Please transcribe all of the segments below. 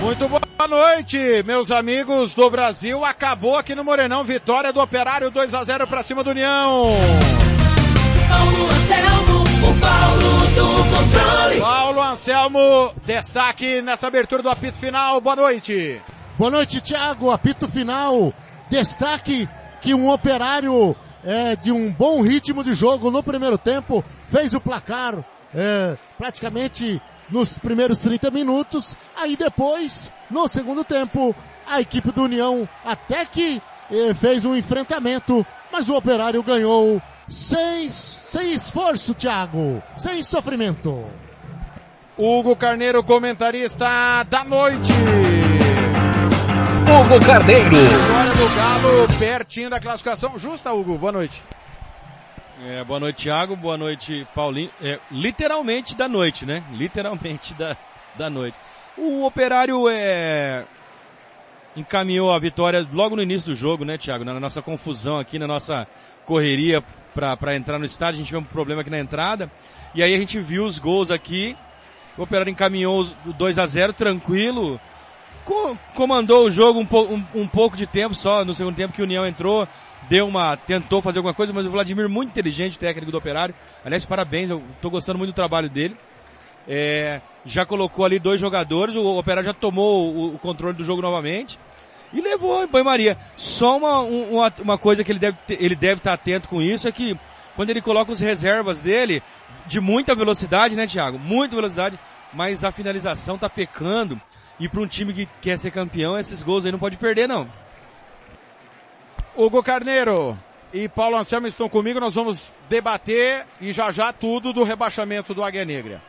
Muito boa noite, meus amigos do Brasil. Acabou aqui no Morenão, vitória do Operário 2 a 0 para cima do União. Paulo Anselmo, o Paulo do controle. Paulo Anselmo, destaque nessa abertura do apito final. Boa noite. Boa noite, Thiago. Apito final. Destaque que um operário é, de um bom ritmo de jogo no primeiro tempo fez o placar é, praticamente nos primeiros 30 minutos. Aí depois, no segundo tempo, a equipe do União até que eh, fez um enfrentamento, mas o Operário ganhou sem, sem esforço, Thiago, sem sofrimento. Hugo Carneiro, comentarista da noite. Hugo Carneiro. Vitória do Galo, pertinho da classificação justa, Hugo. Boa noite. É, boa noite, Thiago. Boa noite, Paulinho. É, literalmente da noite, né? Literalmente da, da noite. O Operário é, encaminhou a vitória logo no início do jogo, né, Thiago? Na nossa confusão aqui, na nossa correria para entrar no estádio, a gente teve um problema aqui na entrada. E aí a gente viu os gols aqui. O Operário encaminhou o 2 a 0 tranquilo. Co comandou o jogo um, um, um pouco de tempo só, no segundo tempo que o União entrou deu uma, tentou fazer alguma coisa, mas o Vladimir muito inteligente, técnico do Operário. Aliás, parabéns, eu gostando muito do trabalho dele. É, já colocou ali dois jogadores, o Operário já tomou o, o controle do jogo novamente e levou em banho-maria. Só uma, uma, uma, coisa que ele deve, ele deve estar atento com isso é que quando ele coloca os reservas dele, de muita velocidade, né, Thiago? Muita velocidade, mas a finalização tá pecando. E para um time que quer ser campeão, esses gols aí não pode perder, não. Hugo Carneiro e Paulo Anselmo estão comigo, nós vamos debater e já já tudo do rebaixamento do Águia Negra.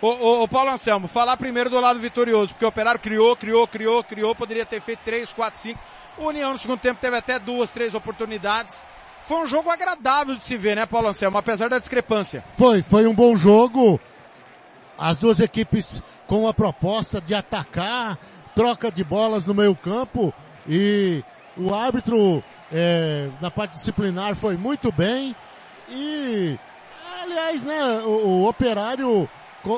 O, o, o, Paulo Anselmo, falar primeiro do lado vitorioso, porque o Operário criou, criou, criou, criou, poderia ter feito três, quatro, cinco. O União no segundo tempo teve até duas, três oportunidades. Foi um jogo agradável de se ver, né, Paulo Anselmo, apesar da discrepância. Foi, foi um bom jogo. As duas equipes com a proposta de atacar, troca de bolas no meio campo. E o árbitro é, na parte disciplinar foi muito bem. E aliás né o, o operário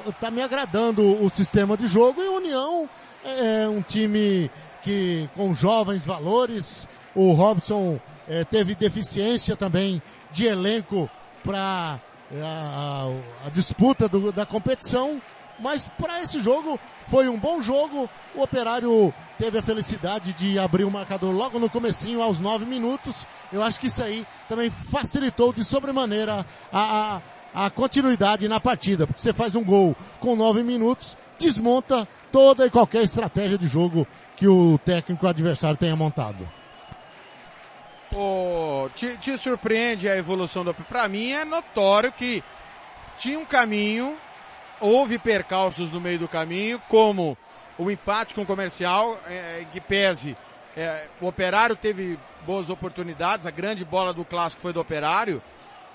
está me agradando o sistema de jogo. E União é um time que com jovens valores. O Robson é, teve deficiência também de elenco para a, a, disputa do, da competição mas para esse jogo foi um bom jogo. O Operário teve a felicidade de abrir o marcador logo no comecinho, aos nove minutos. Eu acho que isso aí também facilitou de sobremaneira a, a, a continuidade na partida, porque você faz um gol com nove minutos, desmonta toda e qualquer estratégia de jogo que o técnico adversário tenha montado. Oh, te, te surpreende a evolução do... Para mim é notório que tinha um caminho houve percalços no meio do caminho, como o empate com o comercial, é, que pese. É, o operário teve boas oportunidades, a grande bola do clássico foi do operário,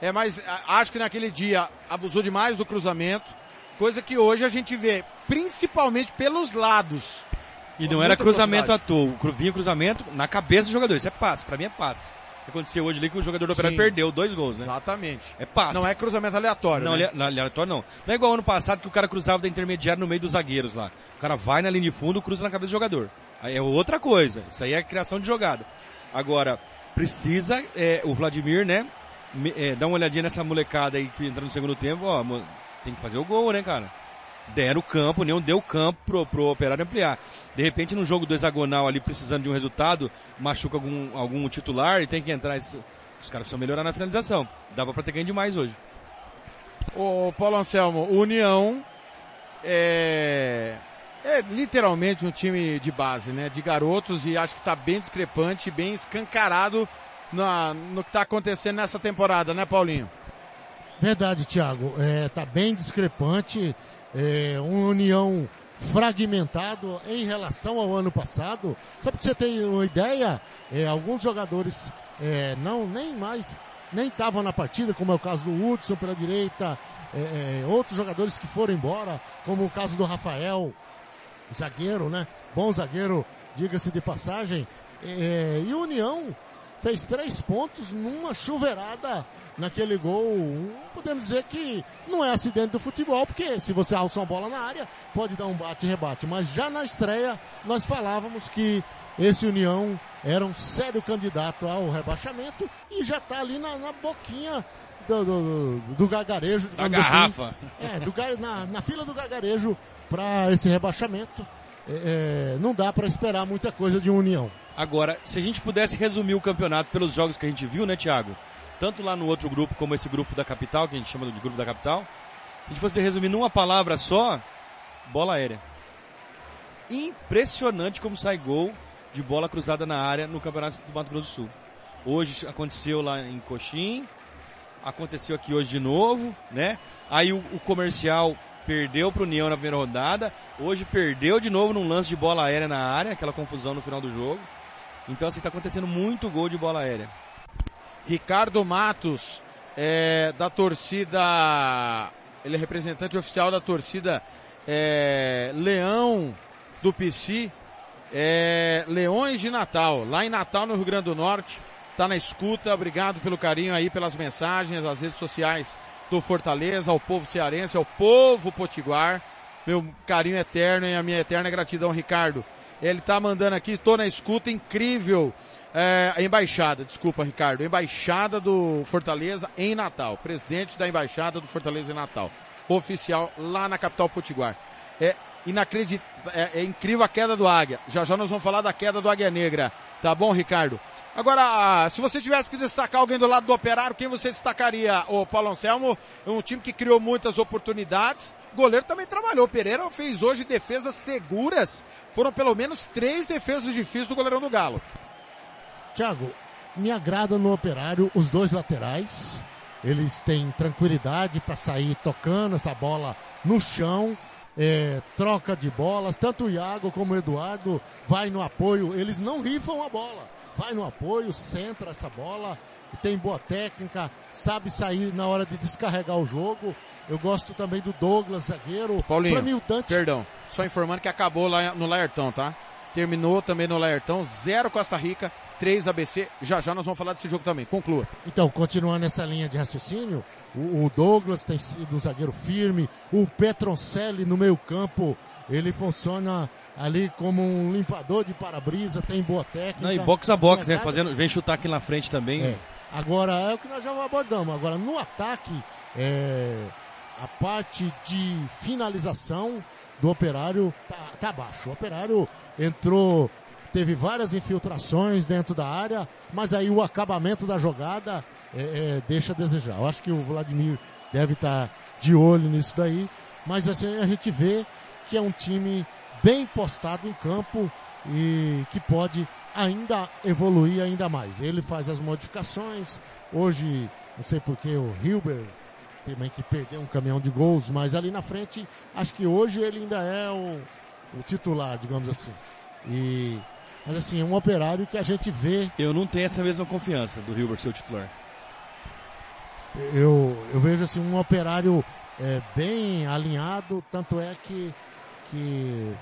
é, mas acho que naquele dia abusou demais do cruzamento, coisa que hoje a gente vê, principalmente pelos lados. E não era cruzamento à toa, vinha cruzamento na cabeça do jogador, isso é passe, para mim é passe que aconteceu hoje ali que o jogador do Operário perdeu dois gols, né? Exatamente. É passe. Não é cruzamento aleatório. Não, né? aleatório não. Não é igual ano passado que o cara cruzava da intermediária no meio dos zagueiros lá. O cara vai na linha de fundo, cruza na cabeça do jogador. Aí é outra coisa. Isso aí é criação de jogada. Agora, precisa é, o Vladimir, né? É, dar uma olhadinha nessa molecada aí que entra no segundo tempo, ó, tem que fazer o gol, né, cara? Deram campo, nenhum deu campo pro, pro operário ampliar. De repente, num jogo do hexagonal ali, precisando de um resultado, machuca algum, algum titular e tem que entrar. Esse, os caras precisam melhorar na finalização. Dava pra ter ganho demais hoje. O Paulo Anselmo, União é, é literalmente um time de base, né? De garotos e acho que tá bem discrepante, bem escancarado na, no que está acontecendo nessa temporada, né, Paulinho? Verdade, Thiago. É, tá bem discrepante. É, uma união fragmentado em relação ao ano passado. Só para você ter uma ideia, é, alguns jogadores é, não nem mais nem estavam na partida, como é o caso do Hudson pela direita, é, é, outros jogadores que foram embora, como o caso do Rafael, zagueiro, né? Bom zagueiro, diga-se de passagem. É, e União fez três pontos numa chuveirada naquele gol. Podemos dizer que não é acidente do futebol, porque se você alça uma bola na área, pode dar um bate-rebate. Mas já na estreia, nós falávamos que esse União era um sério candidato ao rebaixamento e já está ali na, na boquinha do, do, do, gargarejo. Da garrafa. Assim. É, do, na, na fila do gargarejo para esse rebaixamento. É, é, não dá para esperar muita coisa de União. Agora, se a gente pudesse resumir o campeonato pelos jogos que a gente viu, né, Thiago? Tanto lá no outro grupo como esse grupo da capital, que a gente chama de grupo da capital. Se a gente fosse resumir numa palavra só, bola aérea. Impressionante como sai gol de bola cruzada na área no Campeonato do Mato Grosso do Sul. Hoje aconteceu lá em Coxim, aconteceu aqui hoje de novo, né? Aí o, o comercial perdeu para o União na primeira rodada, hoje perdeu de novo num lance de bola aérea na área, aquela confusão no final do jogo. Então assim, está acontecendo muito gol de bola aérea. Ricardo Matos, é, da torcida, ele é representante oficial da torcida é, Leão do PC, é, Leões de Natal, lá em Natal, no Rio Grande do Norte. Tá na escuta, obrigado pelo carinho aí, pelas mensagens, as redes sociais do Fortaleza, ao povo cearense, ao povo potiguar. Meu carinho eterno e a minha eterna gratidão, Ricardo. Ele tá mandando aqui, estou na escuta, incrível. É, a embaixada, desculpa, Ricardo. Embaixada do Fortaleza em Natal. Presidente da embaixada do Fortaleza em Natal. Oficial lá na capital potiguar. É inacreditável, é, é incrível a queda do Águia. Já já nós vamos falar da queda do Águia Negra. Tá bom, Ricardo? Agora, se você tivesse que destacar alguém do lado do Operário, quem você destacaria? O Paulo Anselmo, um time que criou muitas oportunidades. O goleiro também trabalhou. O Pereira fez hoje defesas seguras. Foram pelo menos três defesas difíceis do goleirão do Galo. Tiago, me agrada no Operário os dois laterais. Eles têm tranquilidade para sair tocando essa bola no chão é, troca de bolas, tanto o Iago como o Eduardo vai no apoio, eles não rifam a bola, vai no apoio, centra essa bola, tem boa técnica, sabe sair na hora de descarregar o jogo. Eu gosto também do Douglas, zagueiro. Paulinho, mim, Dante... perdão, só informando que acabou lá no Laertão, tá? Terminou também no Laertão, 0 Costa Rica, 3 ABC. Já já nós vamos falar desse jogo também. Conclua. Então, continuando essa linha de raciocínio, o, o Douglas tem sido um zagueiro firme, o Petroncelli no meio campo, ele funciona ali como um limpador de para-brisa, tem boa técnica. Não, e box a box, né? Fazendo, vem chutar aqui na frente também. É. Agora, é o que nós já abordamos. Agora, no ataque, é, a parte de finalização do operário tá, tá baixo. O operário entrou, teve várias infiltrações dentro da área, mas aí o acabamento da jogada é, é, deixa a desejar. Eu acho que o Vladimir deve estar tá de olho nisso daí, mas assim a gente vê que é um time bem postado em campo e que pode ainda evoluir ainda mais. Ele faz as modificações. Hoje, não sei porque o Hilbert também que perdeu um caminhão de gols, mas ali na frente, acho que hoje ele ainda é o, o titular, digamos assim. E, mas assim, é um operário que a gente vê. Eu não tenho essa mesma confiança do Hilbert ser o titular. Eu, eu vejo assim, um operário é, bem alinhado, tanto é que, que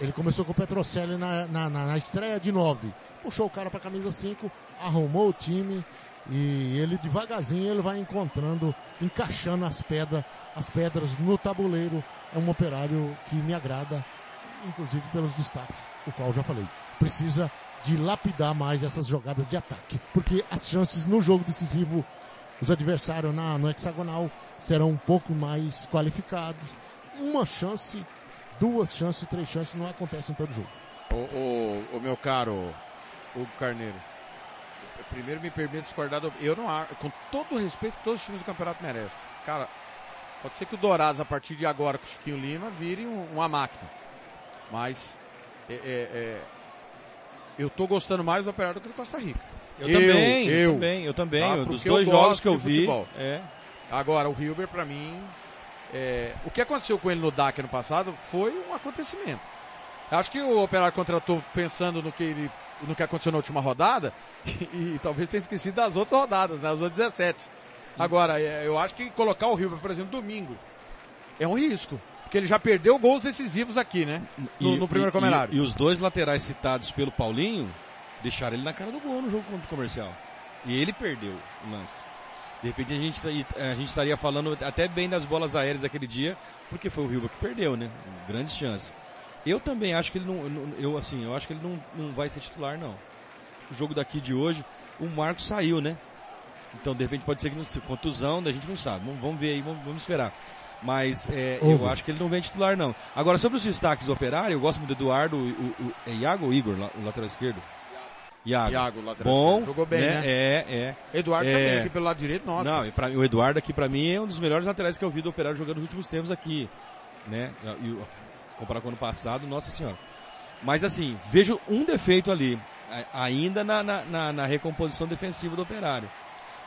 ele começou com o Petrocelli na, na, na, na estreia de 9. Puxou o cara para camisa 5, arrumou o time, e ele devagarzinho ele vai encontrando, encaixando as pedras, as pedras no tabuleiro. É um operário que me agrada, inclusive pelos destaques, o qual já falei. Precisa de lapidar mais essas jogadas de ataque, porque as chances no jogo decisivo, os adversários na, no hexagonal serão um pouco mais qualificados. Uma chance, duas chances, três chances não acontecem em todo jogo. O, o, o meu caro Hugo Carneiro, primeiro me permite discordar do, eu não acho, com todo o respeito todos os times do campeonato merecem. Cara, pode ser que o Dourados a partir de agora com o Chiquinho Lima vire um, uma máquina. Mas é, é, é, eu tô gostando mais do Operário do que do Costa Rica. Eu, Eu, também, eu, eu. também, eu também. Tá? Dos dois jogos que eu vi. futebol. É. Agora, o Hilber, pra mim, é, o que aconteceu com ele no DAC ano passado foi um acontecimento. Acho que o Operário contratou pensando no que ele, no que aconteceu na última rodada e, e talvez tenha esquecido das outras rodadas, né, as outras 17. Agora, é, eu acho que colocar o Hilber, por exemplo, domingo, é um risco. Porque ele já perdeu gols decisivos aqui, né? No, no primeiro e, comentário. e os dois laterais citados pelo Paulinho deixaram ele na cara do gol no jogo contra o comercial. E ele perdeu o lance. De repente a gente, a gente estaria falando até bem das bolas aéreas daquele dia, porque foi o Rilva que perdeu, né? Grandes chances. Eu também acho que ele não, eu assim, eu acho que ele não, não vai ser titular não. O jogo daqui de hoje, o Marcos saiu, né? Então de repente pode ser que não se contusão, a gente não sabe. Vamos, ver aí, vamos, vamos esperar. Mas é, eu acho que ele não vem titular não. Agora sobre os destaques do Operário, eu gosto muito do Eduardo, o, o, é Iago ou Igor, o lateral esquerdo? Iago. Iago, lateral Bom. Jogou bem, né? É, é. Eduardo É. também, aqui pelo lado direito, nossa. Não, e pra, o Eduardo aqui pra mim é um dos melhores laterais que eu vi do Operário jogando nos últimos tempos aqui, né? E, comparado com o ano passado, nossa senhora. Mas assim, vejo um defeito ali, ainda na, na, na- na recomposição defensiva do Operário.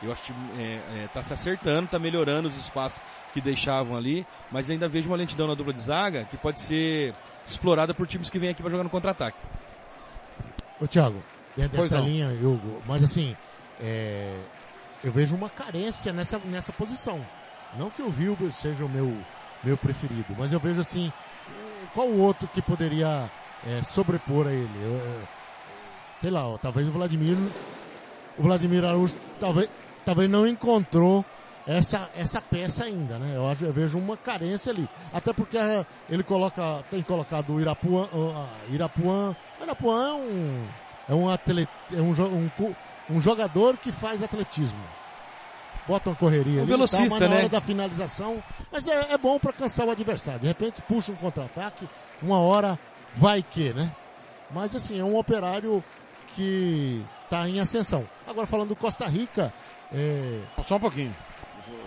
Eu acho que é, é, tá se acertando, tá melhorando os espaços que deixavam ali, mas ainda vejo uma lentidão na dupla de zaga que pode ser explorada por times que vêm aqui para jogar no contra-ataque. Ô Thiago, dentro Pois dessa não. linha, Hugo, mas assim, é, eu vejo uma carência nessa, nessa posição. Não que o Hilbert seja o meu, meu preferido, mas eu vejo assim, qual o outro que poderia eh, sobrepor a ele? Eu, sei lá, ó, talvez o Vladimir, o Vladimir Araújo talvez, talvez não encontrou essa, essa peça ainda, né? Eu, acho, eu vejo uma carência ali. Até porque eh, ele coloca, tem colocado o Irapuã, ah, Irapuã, Irapuã é um, é um atleta, é um, um, um jogador que faz atletismo. Bota uma correria Um ali, velocista, mas na né? hora da finalização, mas é, é bom para cansar o adversário. De repente puxa um contra-ataque, uma hora vai que, né? Mas assim, é um operário que tá em ascensão. Agora falando do Costa Rica, é, Só um pouquinho.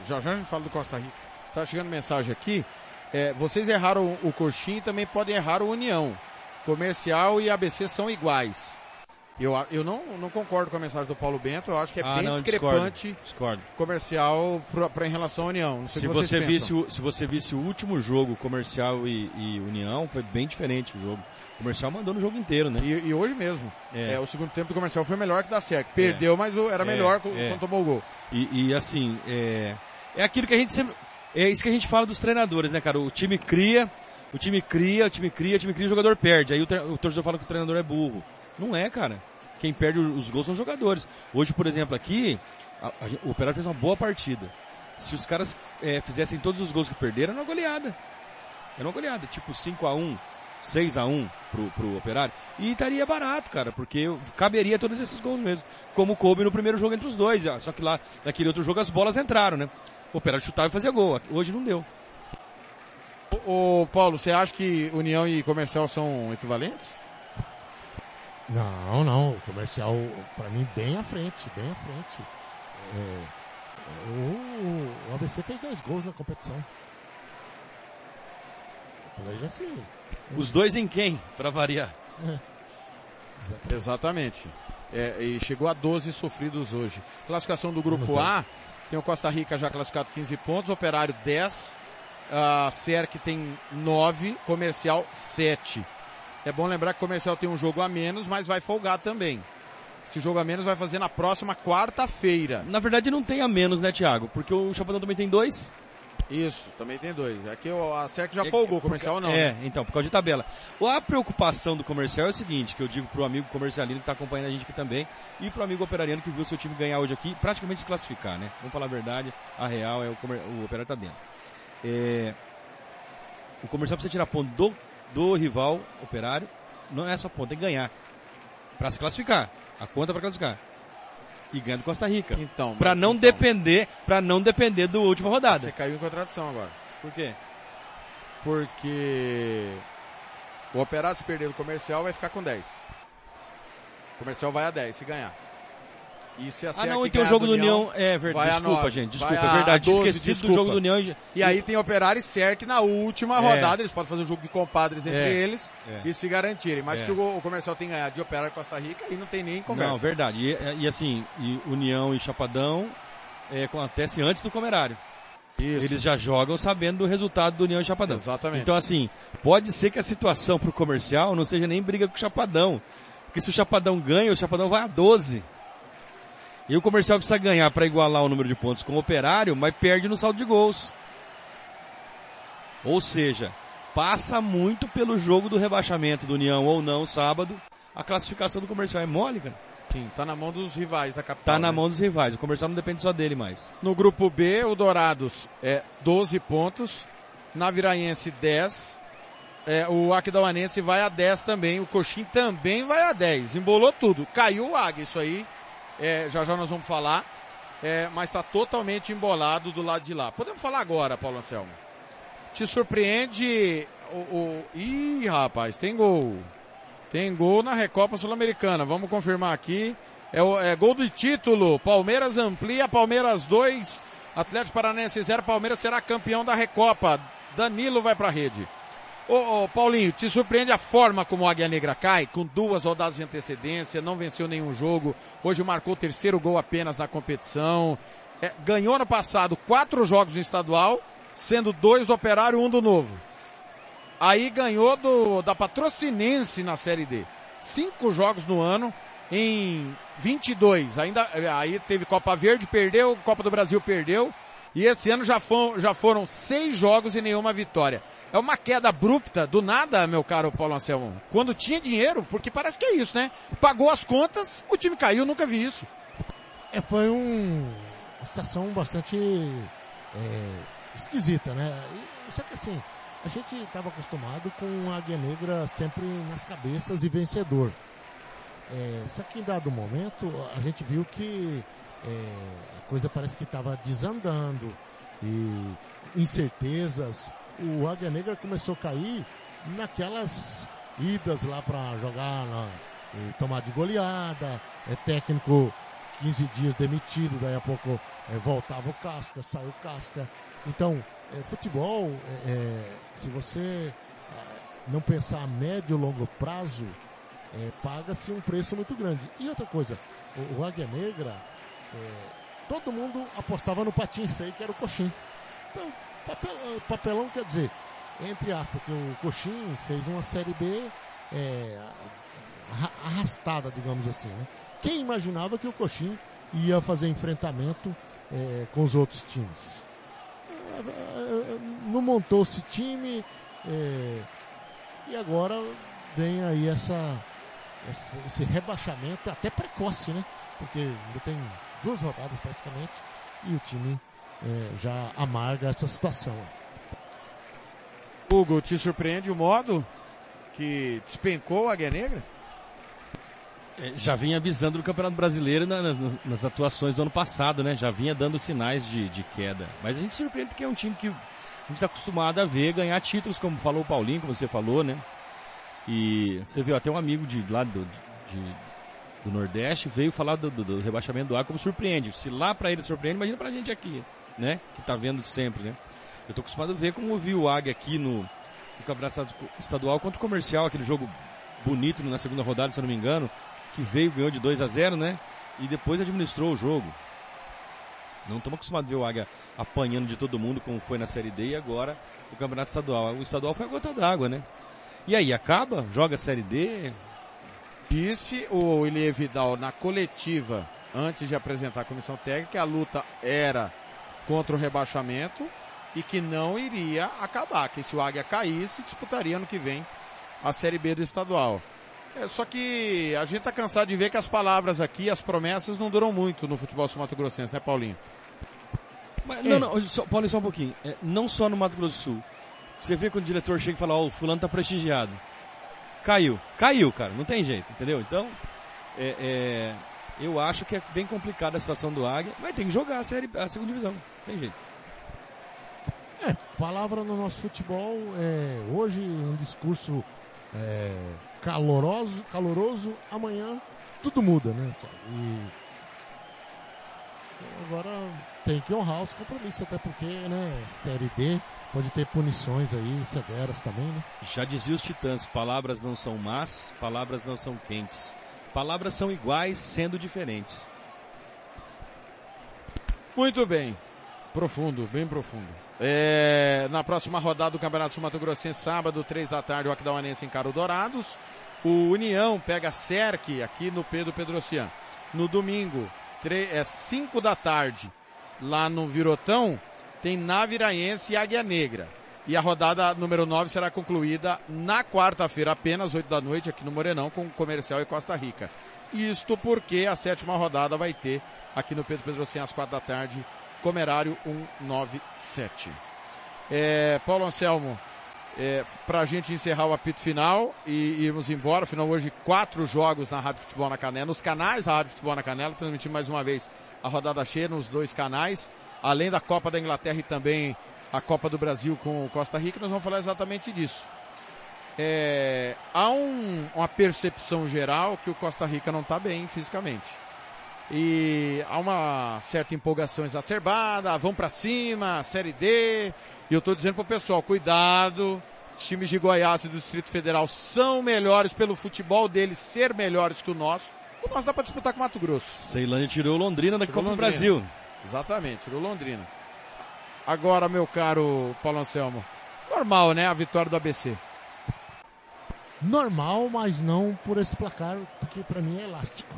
Já já a gente fala do Costa Rica. Tá chegando mensagem aqui. É, vocês erraram o Coxim e também podem errar o União. Comercial e ABC são iguais. Eu, eu não, não concordo com a mensagem do Paulo Bento. Eu acho que é Ah, bem não, discrepante Discordo. comercial pra, pra em relação à União. Se o você, pensam. visse o, se você visse o último jogo, comercial e, e União, foi bem diferente o jogo. O comercial mandou no jogo inteiro, né? E, e hoje mesmo. É. É, o segundo tempo do comercial foi melhor que da SEC. Perdeu, mas o- era É, melhor quando é. quando tomou o gol. E, e, assim, é, é aquilo que a gente sempre. É isso que a gente fala dos treinadores, né, cara? O time cria, o time cria, o time cria, o time cria, o jogador perde. Aí o, o torcedor fala que o treinador é burro. Não é, cara. Quem perde os gols são os jogadores. Hoje, por exemplo, aqui, a- a o Operário fez uma boa partida. Se os caras é, fizessem todos os gols que perderam, era uma goleada. Era uma goleada, tipo 5x1, 6x1 pro, pro Operário. E estaria barato, cara, porque caberia todos esses gols mesmo. Como coube no primeiro jogo entre os dois. ó. Só que lá, naquele outro jogo, as bolas entraram, né? O Operário chutava e fazia gol. Hoje não deu. Ô, Paulo, você acha que União e Comercial são equivalentes? Não, não, o comercial, pra mim, bem à frente, bem à frente. É, o, o ABC fez dois gols na competição. Já se. Os dois em quem, pra variar? Exatamente. É, e chegou a 12 sofridos hoje. Classificação do grupo A, tem o Costa Rica já classificado 15 pontos, Operário 10, a Cerc tem 9, Comercial 7. É bom lembrar que o Comercial tem um jogo a menos, mas vai folgar também. Esse jogo a menos vai fazer na próxima quarta-feira. Na verdade não tem a menos, né, Thiago? Porque o Chapadão também tem dois. Isso, também tem dois. Aqui o- a Cerc já É, folgou, o Comercial não. É, né? então, por causa de tabela. A preocupação do comercial é o seguinte, que eu digo pro amigo comercialino que tá acompanhando a gente aqui também, e pro amigo operariano que viu seu time ganhar hoje aqui, praticamente se classificar, né? Vamos falar a verdade, a real é o, comer- o operário tá dentro. É, o comercial precisa tirar ponto do, do rival operário, não é só ponto, tem que ganhar. Pra se classificar. A conta pra classificar. E ganha do Costa Rica. Então, Pra mas- não então, depender, para não depender do última rodada. Você caiu em contradição agora. Por quê? Porque o Operário se perder do comercial vai ficar com 10. O comercial vai a 10 se ganhar. E a Ah, não, e tem o jogo do União, União. É verdade. Desculpa, nove. gente. Desculpa, é verdade. Tinha 12, esquecido do desculpa. jogo do União. e- E aí tem Operário e Cerc na última É. rodada, eles podem fazer um jogo de compadres entre É. eles É. e se garantirem. Mas É. que o, o comercial tem ganhado de Operário e Costa Rica, aí não tem nem conversa. Não, verdade. E, e assim, e União e Chapadão é, acontece antes do Comerário. Isso. Eles já jogam sabendo do resultado do União e Chapadão. Exatamente. Então assim, pode ser que a situação pro comercial não seja nem briga com o Chapadão. Porque se o Chapadão ganha, o Chapadão vai a 12. E o comercial precisa ganhar para igualar o número de pontos com o operário, mas perde no saldo de gols. Ou seja, passa muito pelo jogo do rebaixamento do União ou não sábado. A classificação do comercial é mole, cara. Sim, tá na mão dos rivais da capital. Tá na né? mão dos rivais. O comercial não depende só dele mais. No grupo B, o Dourados é 12 pontos, Naviraense 10, é, o Aquidauanense vai a 10 também, o Coxim também vai a 10, embolou tudo, caiu o Águia, isso aí, é, já já nós vamos falar, é, mas está totalmente embolado do lado de lá. Podemos falar agora, Paulo Anselmo. Te surpreende o, o... Ih, rapaz, tem gol. Tem gol na Recopa Sul-Americana. Vamos confirmar aqui. É, o, é gol do título. Palmeiras amplia, Palmeiras 2, Atlético Paranense 0. Palmeiras será campeão da Recopa. Danilo vai pra rede. Ô, ô, Paulinho, te surpreende a forma como o Águia Negra cai? Com duas rodadas de antecedência, não venceu nenhum jogo. Hoje marcou o terceiro gol apenas na competição. É, ganhou no passado quatro jogos no estadual, sendo dois do Operário e um do Novo. Aí ganhou do, da Patrocinense na Série D. Cinco jogos no ano em 22. Ainda, aí teve Copa Verde, perdeu, Copa do Brasil perdeu. E esse ano já, foram, já foram seis jogos e nenhuma vitória. É uma queda abrupta, do nada, meu caro Paulo Anselmo. Quando tinha dinheiro, porque parece que é isso, né? Pagou as contas, o time caiu, nunca vi isso. É, foi um, uma situação bastante é, esquisita, né? Só que assim, a gente estava acostumado com a Águia Negra sempre nas cabeças e vencedor. É, só que em dado momento a gente viu que é, a coisa parece que estava desandando e incertezas. O Águia Negra começou a cair naquelas idas lá para jogar na, tomar de goleada, é técnico 15 dias demitido, daí a pouco é, voltava o Casca, saiu o Casca. Então, é, futebol, é, é, se você é, não pensar a médio e longo prazo, é, paga-se um preço muito grande. E outra coisa, o, o Águia Negra, é, todo mundo apostava no patinho feio que era o Coxim. Então, papelão, papelão quer dizer, entre aspas, que o Coxim fez uma Série B é, arra- arrastada, digamos assim. Né? Quem imaginava que o Coxim ia fazer enfrentamento é, com os outros times? É, é, Não montou-se time é, e agora vem aí essa, esse, esse rebaixamento até precoce, né? Porque ainda tem duas rodadas praticamente e o time é, já amarga essa situação. Hugo, te surpreende o modo que despencou a Águia Negra? É, já vinha avisando do Campeonato Brasileiro na- na- nas atuações do ano passado, né? Já vinha dando sinais de, de queda. Mas a gente surpreende porque é um time que a gente está acostumado a ver ganhar títulos, como falou o Paulinho, como você falou, né? E você viu até um amigo de lá do, de- do Nordeste veio falar do, do- do rebaixamento do ar como surpreende. Se lá para ele surpreende, imagina pra gente aqui, né? Que tá vendo sempre, né? Eu tô acostumado a ver como eu o Águia aqui no, no Campeonato Estadu- Estadual contra o Comercial, aquele jogo bonito na segunda rodada, se eu não me engano, que veio, ganhou de 2 a 0 né? E depois administrou o jogo. Não estamos acostumados a ver o Águia apanhando de todo mundo, como foi na Série D, e agora o Campeonato Estadual. O estadual foi a gota d'água, né? E aí, acaba? Joga a Série D? Disse o Ilie Vidal na coletiva, antes de apresentar a comissão técnica, que a luta era contra o rebaixamento e que não iria acabar, que se o Águia caísse, disputaria ano que vem a Série B do estadual. É, só que a gente tá cansado de ver que as palavras aqui, as promessas não duram muito no futebol sul-mato-grossense, né, Paulinho? Mas, Não, não, só, Paulo, só um pouquinho. É, não só no Mato Grosso do Sul. Você vê quando o diretor chega e fala, ó, o fulano tá prestigiado. Caiu. Caiu, cara. Não tem jeito, entendeu? Então, é, é, eu acho que é bem complicada a situação do Águia, mas tem que jogar a, série, a segunda divisão. Não tem jeito. É, palavra no nosso futebol é hoje um discurso é, caloroso, caloroso, amanhã tudo muda, né? E Agora tem que honrar os compromissos, até porque, né, Série D pode ter punições aí severas também, né? Já dizia os titãs, palavras não são más, palavras não são quentes. Palavras são iguais, sendo diferentes. Muito bem. Profundo, bem profundo. É, na próxima rodada do Campeonato Sul Mato Grossense, sábado, três da tarde, o Aquidauanense encara o Dourados. O União pega a Cerque aqui no Pedro Pedrocian. No domingo, é cinco da tarde, lá no Virotão, tem Naviraense e Águia Negra. E a rodada número 9 será concluída na quarta-feira, apenas 8 da noite, aqui no Morenão, com Comercial e Costa Rica. Isto porque a sétima rodada vai ter aqui no Pedro Pedrocian às quatro da tarde, Comerário 197. É, Paulo Anselmo, é, pra gente encerrar o apito final e irmos embora, afinal hoje quatro jogos na Rádio Futebol na Canela, nos canais da Rádio Futebol na Canela, transmitimos mais uma vez a rodada cheia nos dois canais, além da Copa da Inglaterra e também a Copa do Brasil com o Costa Rica, nós vamos falar exatamente disso. É, há um- uma percepção geral que o Costa Rica não está bem fisicamente. E há uma certa empolgação exacerbada, vão para cima, Série D. E eu estou dizendo pro pessoal, cuidado, os times de Goiás e do Distrito Federal são melhores pelo futebol deles ser melhores que o nosso. O nosso dá para disputar com o Mato Grosso. Ceilândia tirou Londrina da Tirou Copa do. Brasil. Exatamente, tirou Londrina. Agora, meu caro Paulo Anselmo, normal, né, a vitória do ABC. Normal, mas não por esse placar, porque pra mim é elástico.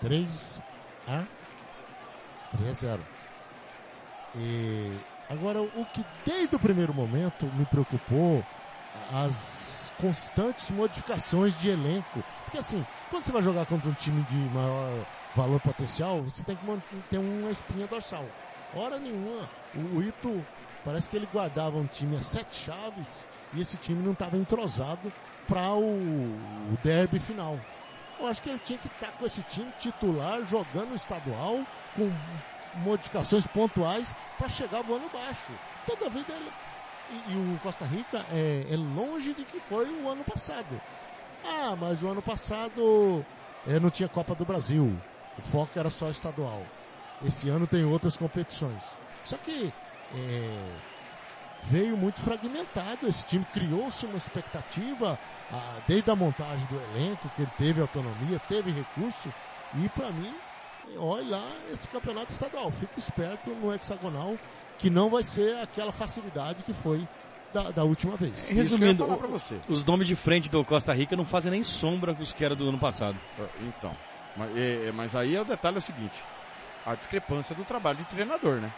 3 a 3 a 0. E agora o que desde o primeiro momento me preocupou as constantes modificações de elenco. Porque assim, quando você vai jogar contra um time de maior valor potencial, você tem que manter uma espinha dorsal. Hora nenhuma, o Ito parece que ele guardava um time a sete chaves e esse time não estava entrosado para o derby final. Eu acho que ele tinha que estar com esse time titular jogando estadual com modificações pontuais para chegar voando baixo. Toda vida ele e, e o Costa Rica é, é longe de que foi o ano passado. Ah, mas o ano passado é, não tinha Copa do Brasil. O foco era só estadual. Esse ano tem outras competições. Só que é, veio muito fragmentado. Esse time criou-se uma expectativa ah, desde a montagem do elenco, que ele teve autonomia, teve recurso. E para mim, olha lá esse campeonato estadual. Fique esperto no hexagonal, que não vai ser aquela facilidade que foi da, da última vez. Isso que eu ia Resumindo, falar pra você. os nomes de frente do Costa Rica não fazem nem sombra com os que era do ano passado. Então, mas, é, é, mas aí o detalhe é o seguinte, a discrepância do trabalho de treinador, né?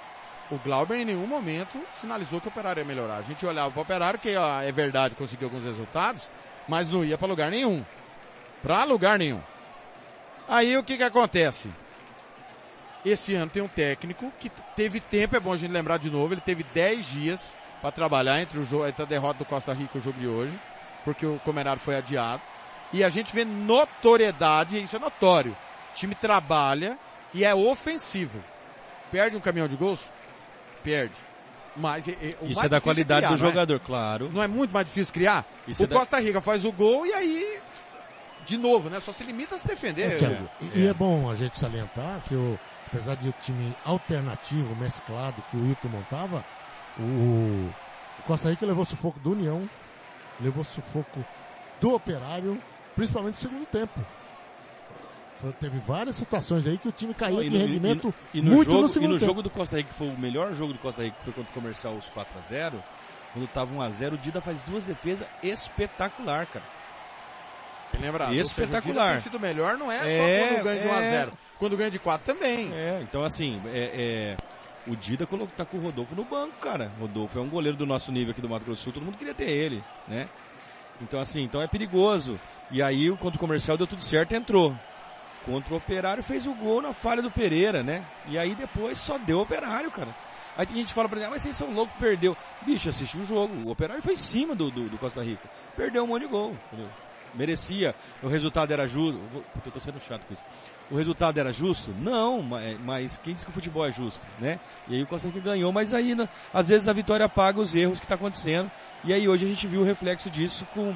O Glauber em nenhum momento sinalizou que o Operário ia melhorar. A gente olhava para o Operário, que ó, é verdade, conseguiu alguns resultados, mas não ia para lugar nenhum. Para lugar nenhum. Aí o que que acontece? Esse ano tem um técnico que teve tempo, é bom a gente lembrar de novo, ele teve 10 dias para trabalhar entre, o jogo, entre a derrota do Costa Rica e o jogo de hoje, porque o Comerário foi adiado. E a gente vê notoriedade, isso é notório. O time trabalha e é ofensivo. Perde um caminhão de gols? Perde. Mas é, é, o Isso é da difícil qualidade criar, do é? jogador, claro. Não é muito mais difícil criar? Isso o é da- Costa Rica faz o gol e aí, de novo, né? Só se limita a se defender. É, Thiago, e, e é bom a gente salientar que o, apesar de o time alternativo, mesclado que o Wilton montava, o, o Costa Rica levou sufoco do União, levou sufoco do Operário, principalmente no segundo tempo. Teve várias situações aí que o time E de rendimento E no, muito jogo, no e segundo no tempo. jogo do Costa Rica, que foi o melhor jogo do Costa Rica, que foi contra o comercial os 4x0, quando tava 1x0, o Dida faz duas defesas espetacular, cara. Bem lembrado. Ou seja, o Espetacular. Dida tem sido melhor, não é, É, só quando ganha de 1 a é. 0 Quando ganha de 4 também. É, então assim, é, é, o Dida colocou, tá com o Rodolfo no banco, cara. Rodolfo é um goleiro do nosso nível aqui do Mato Grosso do Sul, todo mundo queria ter ele, né? Então assim, então é perigoso. E aí, contra o comercial deu tudo certo e entrou. Contra o Operário fez o gol na falha do Pereira, né? E aí depois só deu Operário, cara. Aí tem gente que fala pra ele, ah, mas vocês são loucos, perdeu. Bicho, assiste o jogo. O Operário foi em cima do, do, do Costa Rica. Perdeu um monte de gol, entendeu? Merecia. O resultado era justo. Puta, eu tô sendo chato com isso. O resultado era justo? Não, ma- mas quem disse que o futebol é justo, né? E aí o Costa Rica ganhou, mas aí, né, às vezes a vitória paga os erros que tá acontecendo. E aí hoje a gente viu o reflexo disso com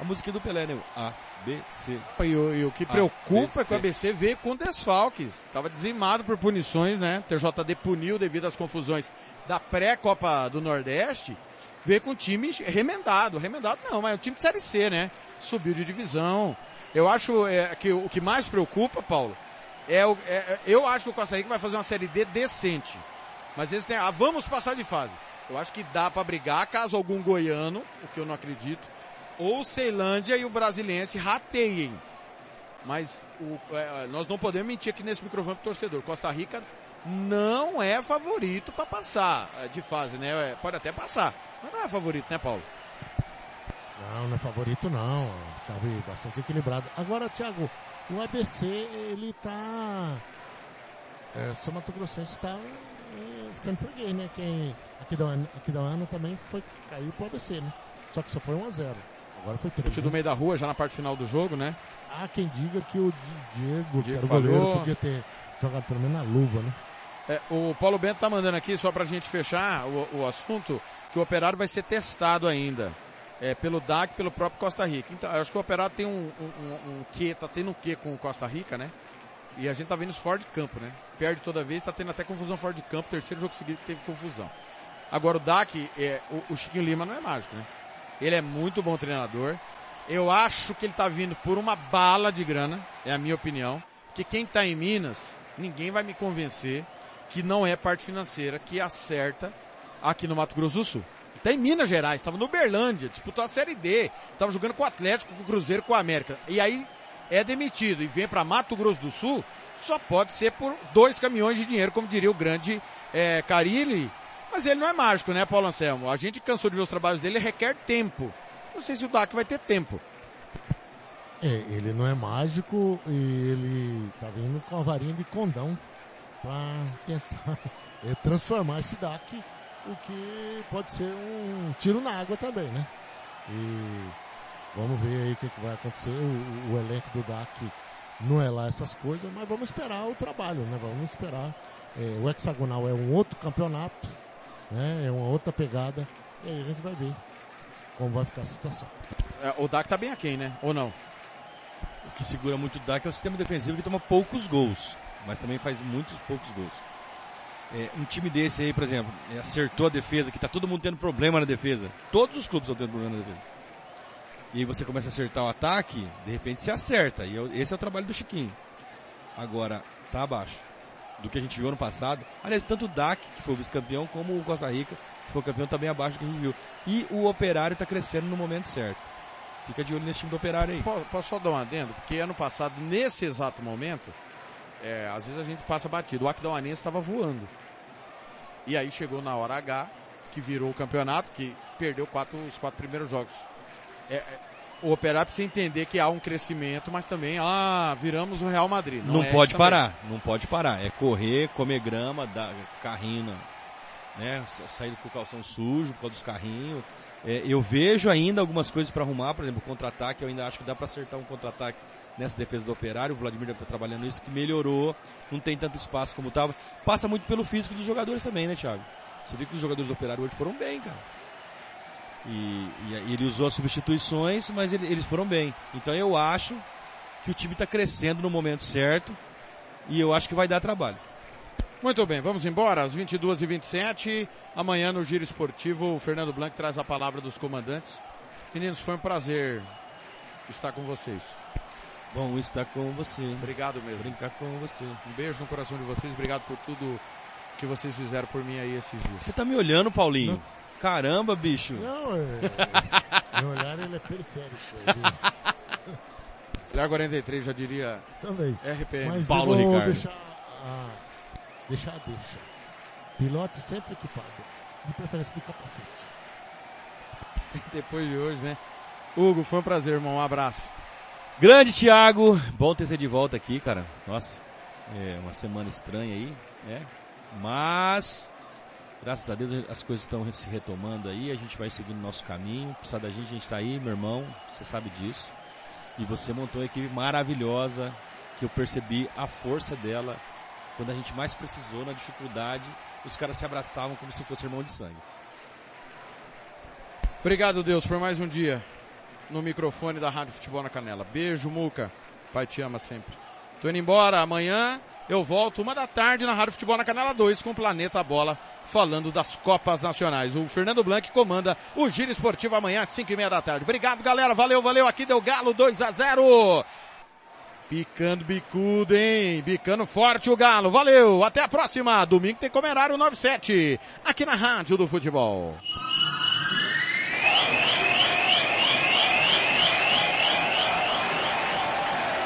A música do Pelé, né? A, B, C. E o, e o que preocupa é que o ABC. ABC veio com desfalques. Estava dizimado por punições, né? TJD puniu devido às confusões da pré-Copa do Nordeste. Veio com time remendado. Remendado não, mas é um time de Série C, né? Subiu de divisão. Eu acho é, que o que mais preocupa, Paulo, é, o, é- é- eu acho que o Costa Rica vai fazer uma Série D decente. Mas eles têm, ah, vamos passar de fase. Eu acho que dá para brigar caso algum goiano, o que eu não acredito, ou Ceilândia e o Brasiliense rateiem. Mas o- é, nós não podemos mentir aqui nesse microfone pro torcedor. Costa Rica não é favorito para passar é, de fase, né? É, pode até passar, mas não é favorito, né, Paulo? Não, não é favorito não, sabe, bastante equilibrado. Agora, Thiago, o ABC, ele tá... É, São Mato Grossense tá é, ficando freguês, né? Quem, aqui da, Ana também foi, caiu pro ABC, né? Só que só foi 1x0. Agora foi 3. Chute do meio da rua, já na parte final do jogo, né? Há quem diga que o Di- Diego, que Diego era o goleiro, podia ter jogado pelo menos na luva, né? É, o Paulo Bento tá mandando aqui, só pra gente fechar o, o assunto, que o operário vai ser testado ainda. É, pelo DAC, pelo próprio Costa Rica. Então, eu acho que o operário tem um, um, um, um quê, tá tendo um quê com o Costa Rica, né? E a gente tá vendo isso fora de campo, né? Perde toda vez, tá tendo até confusão fora de campo, terceiro jogo seguido que teve confusão. Agora o DAC, é, o, o Chiquinho Lima não é mágico, né? Ele é muito bom treinador. Eu acho que ele tá vindo por uma bala de grana, é a minha opinião. Porque quem tá em Minas, ninguém vai me convencer que não é parte financeira que acerta aqui no Mato Grosso do Sul. Tá em Minas Gerais, estava no Uberlândia, disputou a Série D, estava jogando com o Atlético, com o Cruzeiro, com o América. E aí é demitido e vem para Mato Grosso do Sul, só pode ser por dois caminhões de dinheiro, como diria o grande é, Carilli. Mas ele não é mágico, né, Paulo Anselmo? A gente cansou de ver os trabalhos dele, requer tempo. Não sei se o DAC vai ter tempo. É, ele não é mágico e ele tá vindo com a varinha de condão pra tentar é, transformar esse DAC, o que pode ser um tiro na água também, né? E vamos ver aí o que, que vai acontecer. O, o elenco do DAC não é lá essas coisas, mas vamos esperar o trabalho, né? Vamos esperar. É, o hexagonal é um outro campeonato, né? É uma outra pegada. E aí a gente vai ver como vai ficar a situação. É, o DAC tá bem aquém, né? Ou não? O que segura muito o DAC é o sistema defensivo que toma poucos gols, mas também faz muitos poucos gols. É, um time desse aí, por exemplo, é, acertou a defesa, que tá todo mundo tendo problema na defesa. Todos os clubes estão tendo problema na defesa. E aí você começa a acertar o ataque, de repente você acerta. E esse é o trabalho do Chiquinho. Agora, tá abaixo do que a gente viu ano passado. Aliás, tanto o DAC, que foi vice-campeão, como o Costa Rica, que foi campeão, também abaixo do que a gente viu. E o Operário tá crescendo no momento certo. Fica de olho nesse time do Operário aí. Po- Posso só dar um adendo? Porque ano passado, nesse exato momento, é, às vezes a gente passa batido. O Aquidauanense estava voando. E aí chegou na hora H, que virou o campeonato, que perdeu quatro, os quatro primeiros jogos. É, é, o Operário precisa entender que há um crescimento, mas também, ah, viramos o Real Madrid. Não, é pode parar, não pode parar. É correr, comer grama, dar carrinho, né? Sa- Sair com o calção sujo por causa dos carrinhos. É, eu vejo ainda algumas coisas para arrumar, por exemplo, contra-ataque. Eu ainda acho que dá para acertar um contra-ataque nessa defesa do operário. O Vladimir deve estar trabalhando isso, que melhorou. Não tem tanto espaço como estava. Passa muito pelo físico dos jogadores também, né, Thiago? Você viu que os jogadores do operário hoje foram bem, cara. E, e- e ele usou as substituições, mas ele- eles foram bem. Então eu acho que o time está crescendo no momento certo e eu acho que vai dar trabalho. Muito bem, vamos embora, às 22h27. Amanhã no Giro Esportivo, o Fernando Blanc traz a palavra dos comandantes. Meninos, foi um prazer estar com vocês. Bom estar com você, Obrigado mesmo. brincar com você. Um beijo no coração de vocês, obrigado por tudo que vocês fizeram por mim aí esses dias. Você tá me olhando, Paulinho? Caramba, bicho. Não, é, meu olhar ele é periférico. Olhar 43 já diria também. RPM. Mas Paulo eu vou Ricardo. deixar a, deixar a deixa. Pilote sempre equipado. De preferência de capacete. Depois de hoje, né? Hugo, foi um prazer, irmão. Um abraço. Grande Thiago, bom ter você de volta aqui, cara. Nossa, é uma semana estranha aí, né? Mas, graças a Deus as coisas estão se retomando aí, a gente vai seguindo o nosso caminho. Precisa da gente, a gente tá aí, meu irmão, você sabe disso. E você montou uma equipe maravilhosa, que eu percebi a força dela quando a gente mais precisou, na dificuldade, os caras se abraçavam como se fosse irmão de sangue. Obrigado, Deus, por mais um dia. no microfone da Rádio Futebol na Canela. Beijo, Muca. Pai te ama sempre. Tô indo embora. Amanhã eu volto uma da tarde na Rádio Futebol na Canela 2 com o Planeta Bola falando das Copas Nacionais. O Fernando Blanc comanda o Giro Esportivo amanhã às 5 e meia da tarde. Obrigado, galera. Valeu, valeu. Aqui deu Galo 2 a 0. Picando bicudo, hein? Bicando forte o Galo. Valeu. Até a próxima. Domingo tem Comerário 97. Aqui na Rádio do Futebol.